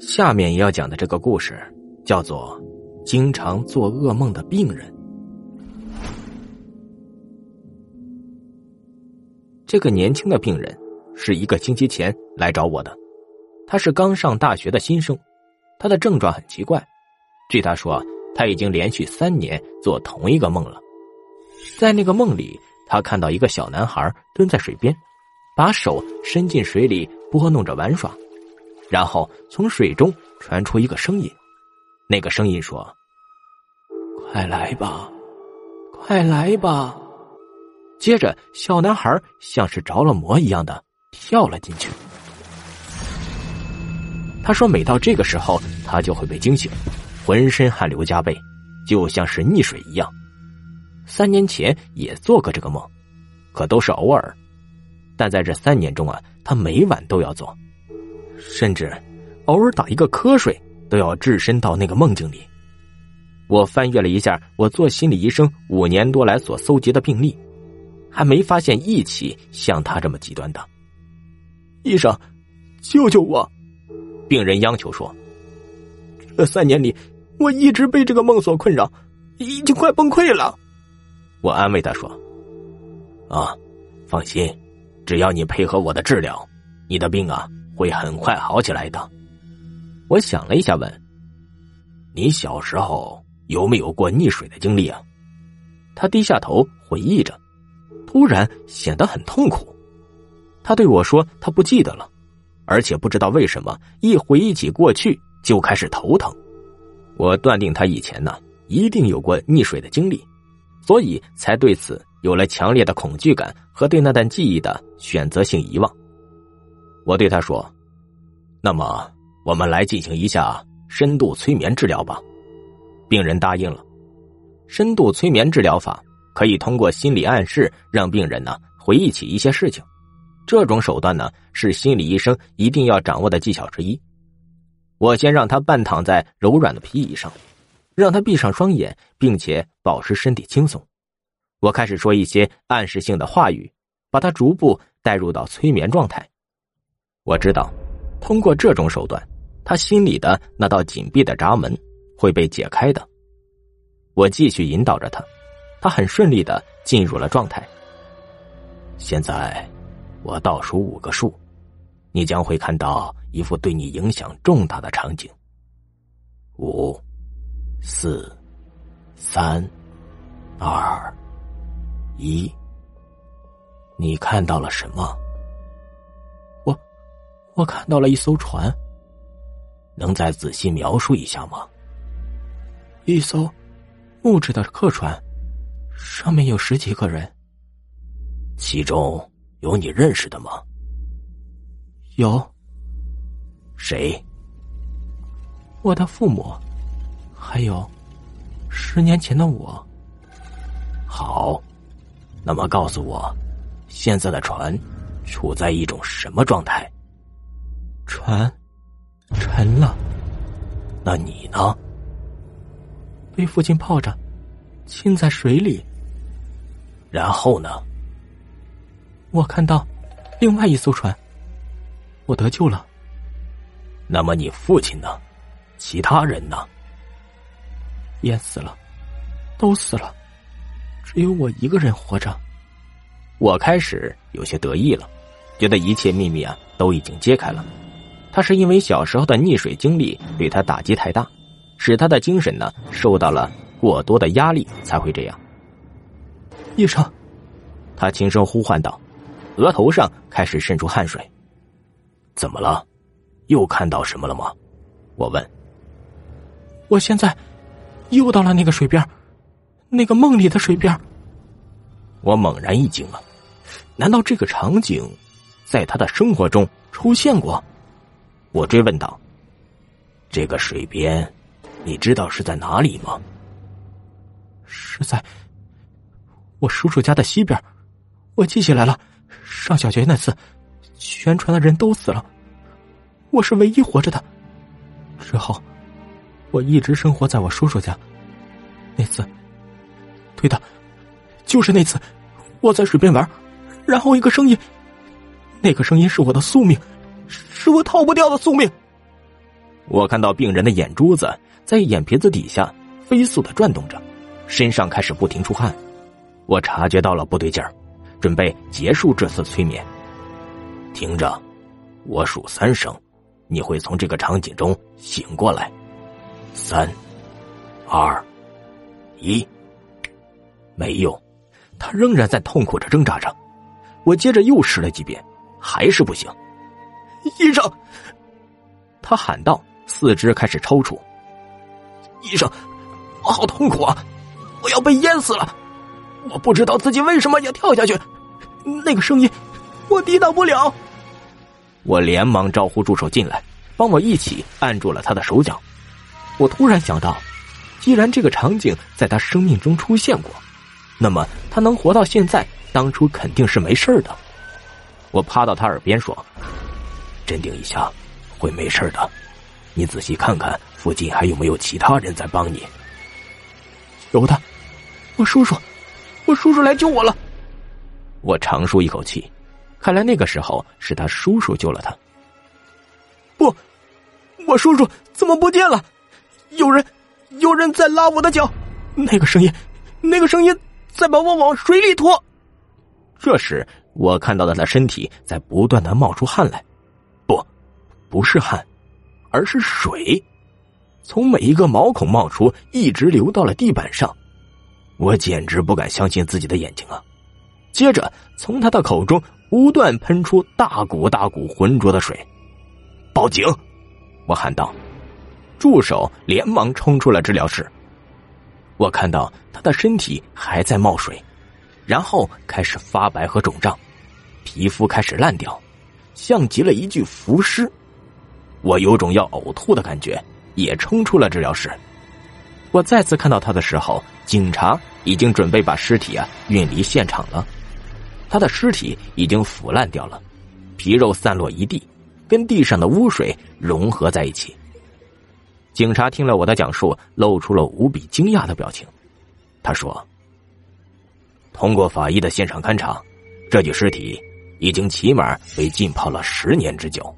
下面要讲的这个故事叫做《经常做噩梦的病人》。这个年轻的病人是一个星期前来找我的，他是刚上大学的新生，他的症状很奇怪。据他说，他已经连续三年做同一个梦了。在那个梦里，他看到一个小男孩蹲在水边，把手伸进水里拨弄着玩耍。然后从水中传出一个声音，那个声音说：“快来吧，快来吧。”接着，小男孩像是着了魔一样的跳了进去。他说：“每到这个时候，他就会被惊醒，浑身汗流浃背，就像是溺水一样。三年前也做过这个梦，可都是偶尔。但在这三年中啊，他每晚都要做。”甚至偶尔打一个瞌睡，都要置身到那个梦境里。我翻阅了一下我做心理医生五年多来所搜集的病例，还没发现一起像他这么极端的。医生，救救我！病人央求说：“这三年里，我一直被这个梦所困扰，已经快崩溃了。”我安慰他说：“啊，放心，只要你配合我的治疗，你的病啊。”会很快好起来的。我想了一下，问：“你小时候有没有过溺水的经历啊？”他低下头回忆着，突然显得很痛苦。他对我说：“他不记得了，而且不知道为什么，一回忆起过去就开始头疼。”我断定他以前呢一定有过溺水的经历，所以才对此有了强烈的恐惧感和对那段记忆的选择性遗忘。我对他说：“那么，我们来进行一下深度催眠治疗吧。”病人答应了。深度催眠治疗法可以通过心理暗示让病人呢回忆起一些事情。这种手段呢是心理医生一定要掌握的技巧之一。我先让他半躺在柔软的皮椅上，让他闭上双眼，并且保持身体轻松。我开始说一些暗示性的话语，把他逐步带入到催眠状态。我知道，通过这种手段，他心里的那道紧闭的闸门会被解开的。我继续引导着他，他很顺利的进入了状态。现在，我倒数五个数，你将会看到一幅对你影响重大的场景。五、四、三、二、一，你看到了什么？我看到了一艘船，能再仔细描述一下吗？一艘木质的客船，上面有十几个人，其中有你认识的吗？有。谁？我的父母，还有十年前的我。好，那么告诉我，现在的船处在一种什么状态？船沉了，那你呢？被父亲抱着，浸在水里。然后呢？我看到另外一艘船，我得救了。那么你父亲呢？其他人呢？淹死了，都死了，只有我一个人活着。我开始有些得意了，觉得一切秘密啊都已经揭开了。他是因为小时候的溺水经历对他打击太大，使他的精神呢受到了过多的压力，才会这样。医生，他轻声呼唤道，额头上开始渗出汗水。怎么了？又看到什么了吗？我问。我现在又到了那个水边，那个梦里的水边。我猛然一惊啊！难道这个场景在他的生活中出现过？我追问道：“这个水边，你知道是在哪里吗？”“是在我叔叔家的西边。”我记起来了，上小学那次，全船的人都死了，我是唯一活着的。之后，我一直生活在我叔叔家。那次，对的，就是那次，我在水边玩，然后一个声音，那个声音是我的宿命。是我逃不掉的宿命。我看到病人的眼珠子在眼皮子底下飞速的转动着，身上开始不停出汗。我察觉到了不对劲儿，准备结束这次催眠。听着，我数三声，你会从这个场景中醒过来。三、二、一，没用，他仍然在痛苦着挣扎着。我接着又试了几遍，还是不行。医生，他喊道，四肢开始抽搐。医生，我好痛苦啊！我要被淹死了！我不知道自己为什么要跳下去。那个声音，我抵挡不了。我连忙招呼助手进来，帮我一起按住了他的手脚。我突然想到，既然这个场景在他生命中出现过，那么他能活到现在，当初肯定是没事的。我趴到他耳边说：“镇定一下，会没事的。你仔细看看附近还有没有其他人在帮你。”有的，我叔叔，我叔叔来救我了。我长舒一口气。看来那个时候是他叔叔救了他。不，我叔叔怎么不见了？有人，有人在拉我的脚。那个声音，那个声音在把我往水里拖。这时，我看到了他身体在不断的冒出汗来，不，不是汗，而是水，从每一个毛孔冒出，一直流到了地板上。我简直不敢相信自己的眼睛啊！接着，从他的口中。不断喷出大股大股浑浊的水，报警！我喊道。助手连忙冲出了治疗室。我看到他的身体还在冒水，然后开始发白和肿胀，皮肤开始烂掉，像极了一具浮尸。我有种要呕吐的感觉，也冲出了治疗室。我再次看到他的时候，警察已经准备把尸体啊运离现场了。他的尸体已经腐烂掉了，皮肉散落一地，跟地上的污水融合在一起。警察听了我的讲述，露出了无比惊讶的表情。他说：“通过法医的现场勘查，这具尸体已经起码被浸泡了十年之久。”